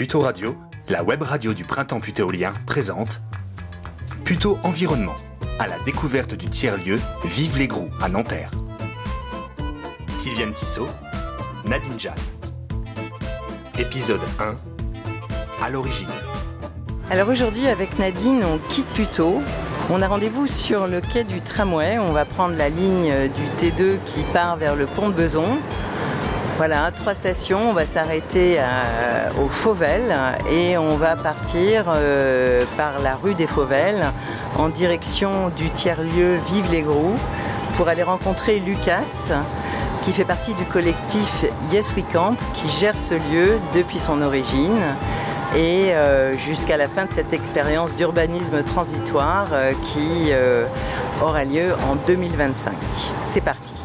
Puto Radio, la web radio du printemps putéolien, présente Puto Environnement, à la découverte du tiers-lieu Vive les Grous à Nanterre. Sylviane Tissot, Nadine Jeanne. Épisode 1 À l'origine. Alors aujourd'hui avec Nadine, on quitte Puto. On a rendez-vous sur le quai du tramway. On va prendre la ligne du T2 qui part vers le pont de Beson. Voilà, trois stations. On va s'arrêter euh, au Fauvel et on va partir euh, par la rue des Fauvelles en direction du tiers-lieu Vive les Grous pour aller rencontrer Lucas qui fait partie du collectif Yes We Camp qui gère ce lieu depuis son origine et euh, jusqu'à la fin de cette expérience d'urbanisme transitoire qui aura lieu en 2025. C'est parti.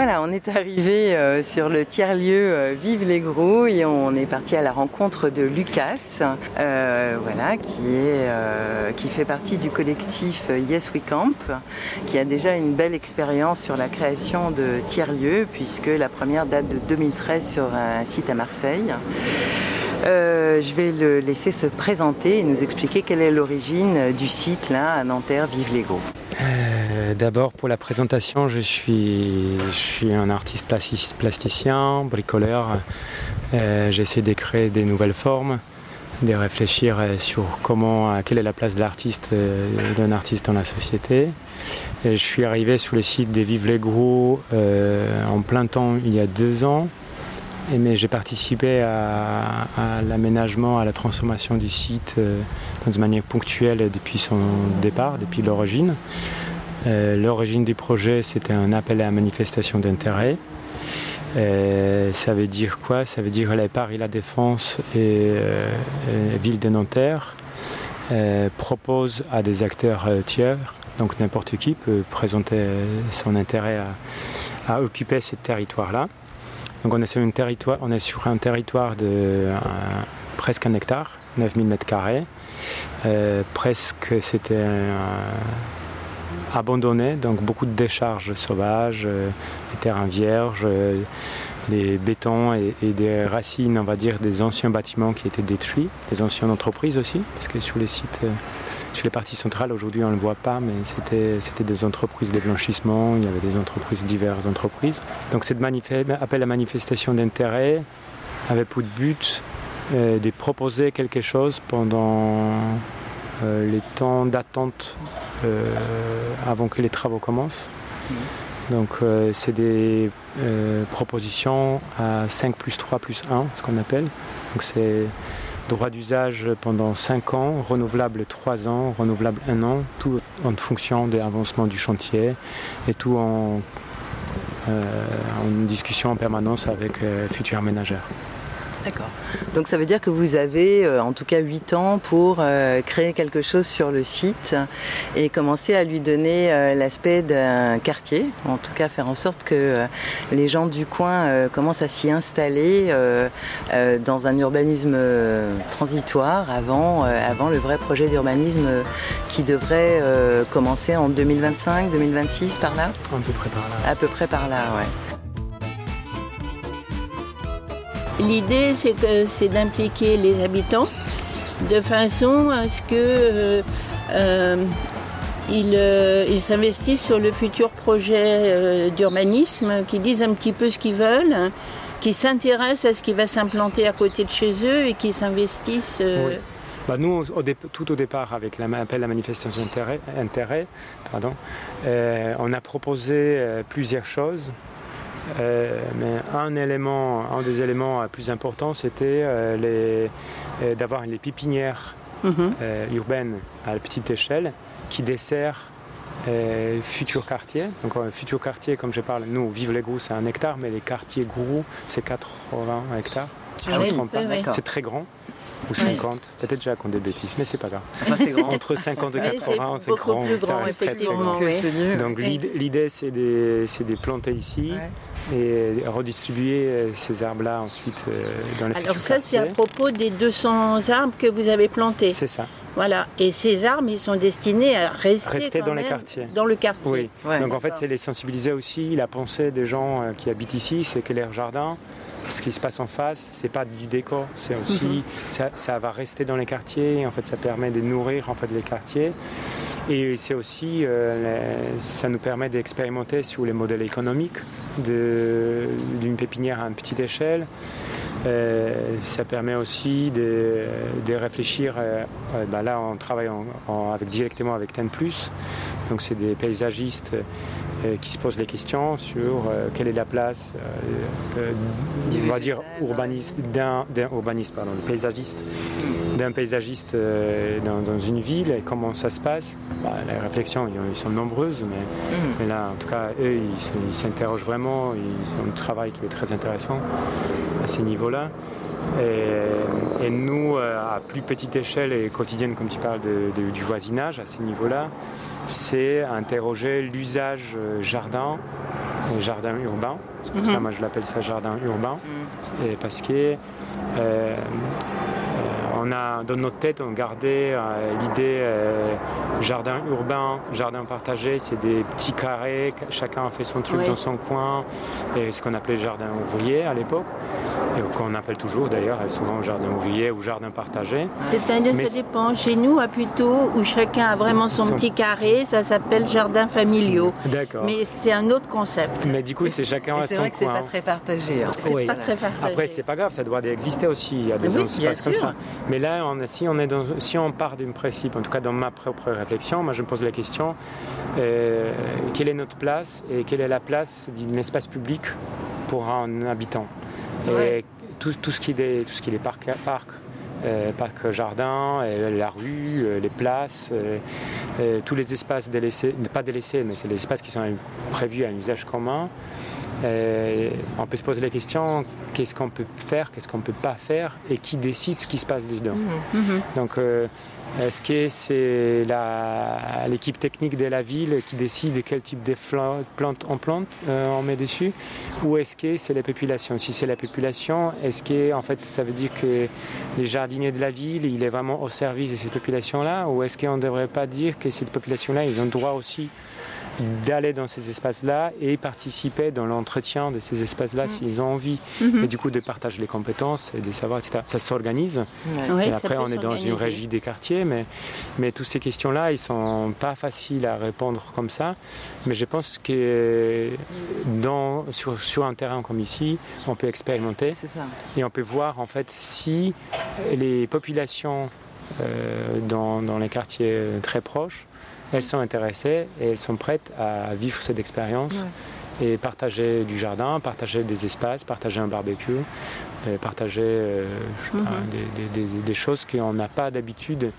Voilà, on est arrivé euh, sur le tiers-lieu euh, Vive les Gros et on est parti à la rencontre de Lucas, euh, voilà, qui, fait partie du collectif Yes We Camp, qui a déjà une belle expérience sur la création de tiers-lieux, puisque la première date de 2013 sur un site à Marseille. je vais le laisser se présenter et nous expliquer quelle est l'origine du site là à Nanterre Vive les Gros. Euh, d'abord, pour la présentation, je suis, un artiste plasticien, bricoleur. Euh, j'essaie de créer des nouvelles formes, de réfléchir euh, sur quelle est la place d'un artiste dans la société. je suis arrivé sur le site des Vive les Gros en plein temps il y a deux ans. Mais j'ai participé à, l'aménagement, à la transformation du site dans une manière ponctuelle depuis son départ, depuis l'origine. Euh, l'origine du projet, c'était un appel à manifestation d'intérêt. Euh, ça veut dire quoi? Ça veut dire que la Paris La Défense et euh, Ville de Nanterre proposent à des acteurs tiers, donc n'importe qui peut présenter son intérêt à, occuper ce territoire-là. Donc on est, sur territoire, on est sur un territoire de presque un hectare, 9000 m2. presque c'était un abandonné, donc beaucoup de décharges sauvages, euh, les terrains vierges, euh, les bétons et, des racines, on va dire, des anciens bâtiments qui étaient détruits, des anciennes entreprises aussi, parce que sur les sites, euh, sur les parties centrales, aujourd'hui on ne le voit pas, mais c'était des entreprises de blanchissement, il y avait des entreprises, diverses entreprises. Donc cette appel à manifestation d'intérêt avait pour but de proposer quelque chose pendant euh, les temps d'attente euh, avant que les travaux commencent. Donc euh, c'est des propositions à 5 plus 3 plus 1, ce qu'on appelle. Donc c'est droit d'usage pendant 5 ans, renouvelable 3 ans, renouvelable 1 an, tout en fonction des avancements du chantier et tout en, en discussion en permanence avec futurs ménagères. D'accord. Donc ça veut dire que vous avez euh, en tout cas 8 ans pour euh, créer quelque chose sur le site et commencer à lui donner euh, l'aspect d'un quartier, en tout cas faire en sorte que les gens du coin commencent à s'y installer dans un urbanisme transitoire avant, avant le vrai projet d'urbanisme qui devrait commencer en 2025, 2026 par là? À peu près par là. À peu près par là, ouais. L'idée, c'est d'impliquer les habitants de façon à ce que euh, euh, euh, ils, s'investissent sur le futur projet d'urbanisme, qu'ils disent un petit peu ce qu'ils veulent, hein, qu'ils s'intéressent à ce qui va s'implanter à côté de chez eux et qu'ils s'investissent. Bah nous, tout au départ, avec l'appel à la manifestation d'intérêt, on a proposé plusieurs choses. Euh, mais un élément, un des éléments plus importants, c'était euh, euh, d'avoir les pépinières mhm. urbaines à petite échelle qui dessert futurs quartiers. Donc, futur quartier, comme je parle, nous, Vive les Grous, c'est un hectare, mais les quartiers Gourou, c'est 80 hectares. Ah c'est très grand ou 50. Peut-être déjà qu'on des bêtises, mais c'est pas grave. Entre 50 et 80, c'est grand. ça reste très, très grand. Donc l'idée, c'est de, de, planter ici et redistribuer euh, ces arbres-là ensuite euh, dans les Alors ça, c'est à propos des 200 arbres que vous avez plantés. C'est ça. Voilà. Et ces arbres, ils sont destinés à rester, Rester quand dans les quartiers. Dans le quartier. Oui. Ouais, Donc en fait, c'est les sensibiliser aussi. La pensée des gens euh, qui habitent ici, c'est que leur jardin, ce qui se passe en face, c'est pas du décor, c'est aussi Mhm. ça, ça va rester dans les quartiers. En fait, ça permet de nourrir en fait les quartiers. Et c'est aussi, euh, ça nous permet d'expérimenter sur les modèles économiques d'une pépinière à une petite échelle. Euh, ça permet aussi de, réfléchir. euh, bah là, on travaille en- avec, directement avec TEN+. Donc, c'est des paysagistes qui se posent les questions sur euh, quelle est la place, euh, euh, on va dire, urbaniste, d'un, urbaniste, pardon, paysagiste, d'un paysagiste euh, dans, dans une ville et comment ça se passe. Bah, les réflexions, ils sont nombreuses, mais Mhm. mais là, en tout cas, eux, ils s'interrogent vraiment. Ils ont un travail qui est très intéressant à ces niveaux-là. Et, et nous, euh, à plus petite échelle et quotidienne, comme tu parles de- de- du voisinage, à ces niveaux-là, c'est interroger l'usage euh, jardin, euh, jardin urbain. C'est pour Mhm. ça, moi, je l'appelle ça jardin urbain. Mhm. Et parce que euh, on a dans notre tête on gardait euh, l'idée euh, jardin urbain, jardin partagé, c'est des petits carrés, chacun a fait son truc Oui. dans son coin, et ce qu'on appelait jardin ouvrier à l'époque, et qu'on appelle toujours d'ailleurs souvent jardin ouvrier ou jardin partagé. C'est-à-dire, Mais ça c'est- dépend. Chez nous, à plutôt, où chacun a vraiment son Son- petit carré, ça s'appelle jardin familiaux. D'accord. Mais, Mais c'est un autre concept. du coup c'est chacun Et a c'est son vrai que c'est coin. pas très partagé. hein. C'est Oui. pas très partagé. Après, c'est pas grave, ça doit exister aussi. Il y a des Oui, passent comme ça. Mais là, on, si, on est dans, si on part d'un principe, en tout cas dans ma propre réflexion, moi je me pose la question euh, quelle est notre place et quelle est la place d'un espace public pour un habitant? Et tout, tout ce qui est, tout ce qui est les parcs, parcs euh, parcs jardins, euh, la rue, euh, les places, tous les espaces délaissés, pas délaissés, mais c'est les espaces qui sont prévus à un usage commun. Euh, on peut se poser la question qu'est-ce qu'on peut faire, qu'est-ce qu'on peut pas faire, et qui décide ce qui se passe dedans. Mhm. Mhm. Donc, euh, est-ce que c'est l'équipe technique de la ville qui décide quel type de plantes on plante, euh, on met dessus, ou est-ce que c'est la population? Si c'est la population, est-ce que en fait ça veut dire que les jardiniers de la ville, il est vraiment au service de cette population-là, ou est-ce qu'on ne devrait pas dire que cette population-là, ils ont le droit aussi d'aller dans ces espaces-là et participer dans l'entretien de ces espaces-là s'ils ont envie. Mhm. Et du coup, de partager les compétences et de savoir, etc. Ça s'organise. Et après, on est dans une régie des quartiers, mais, mais toutes ces questions-là, ils sont pas faciles à répondre comme ça. Mais je pense que dans, sur, sur un terrain comme ici, on peut expérimenter ça. et on peut voir en fait si les populations euh, dans, dans les quartiers très proches, elles sont intéressées et elles sont prêtes à vivre cette expérience et partager du jardin, partager des espaces, partager un barbecue, et partager euh, je sais pas, des, des- des- des choses qu'on n'a pas d'habitude de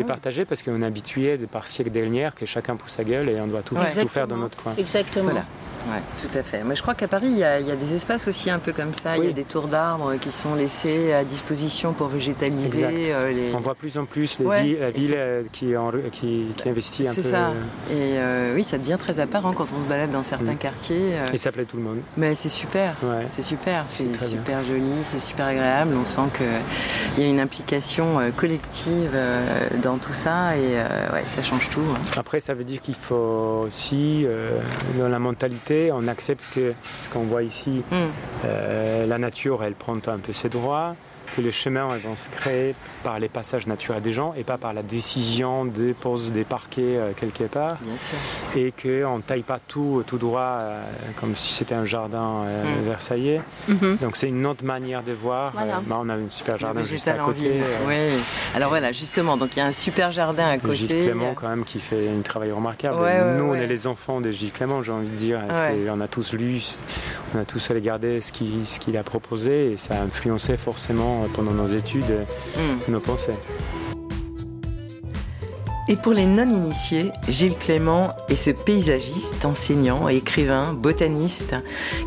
Ouais. partager parce qu'on est habitué de par siècle dernière que chacun pousse sa gueule et on doit tout, Ouais. tout faire dans notre coin. Exactement. Voilà. Ouais, tout à fait. Mais je crois qu'à Paris, il y, a, il y a des espaces aussi un peu comme ça. Il y Oui. a des tours d'arbres qui sont laissés à disposition pour végétaliser euh, les. On voit plus en plus les Ouais. villes- la ville c'est- euh, qui, en- qui, qui investit un C'est peu. ça. euh, Et euh, oui, ça devient très apparent quand on se balade dans certains Mm. quartiers. Et ça plaît tout le monde. Mais c'est super, Ouais. c'est super, c'est bien. super joli, c'est super agréable. On sent qu'il y a une implication collective dans tout ça et ouais, ça change tout. hein. Après, ça veut dire qu'il faut aussi, dans la mentalité, on accepte que ce qu'on voit ici, Mm. euh, la nature, elle prend un peu ses droits, que les chemins vont se créer par les passages naturels des gens et pas par la décision de pose des parquets euh, quelque part, Bien sûr. et qu'on ne taille pas tout tout droit euh, comme si c'était un jardin euh, Mm. versaillais. Mhm. Donc c'est une autre manière de voir. Voilà. Euh, bah, on a un super jardin juste à côté. euh, Oui. Alors voilà, justement, donc il y a un super jardin à côté. Gilles Clément quand même qui fait un travail remarquable. Ouais, ouais, Nous on est les enfants de Gilles Clément, j'ai envie de dire. Qu'on a tous lu, on a tous regardé ce qu'il ce qu'il a proposé et ça a influencé forcément pendant nos études Mm. nos pensées. Et pour les non-initiés, Gilles Clément est ce paysagiste, enseignant, écrivain, botaniste,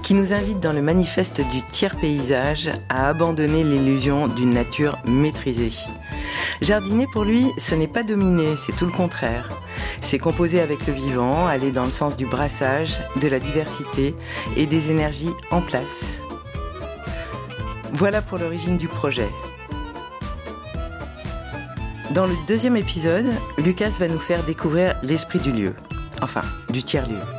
qui nous invite dans le manifeste du tiers paysage à abandonner l'illusion d'une nature maîtrisée. Jardiner pour lui, ce n'est pas dominer, c'est tout le contraire. C'est composer avec le vivant, aller dans le sens du brassage, de la diversité et des énergies en place. Voilà pour l'origine du Dans le deuxième épisode, Lucas va nous faire découvrir l'esprit du lieu, enfin du tiers-lieu.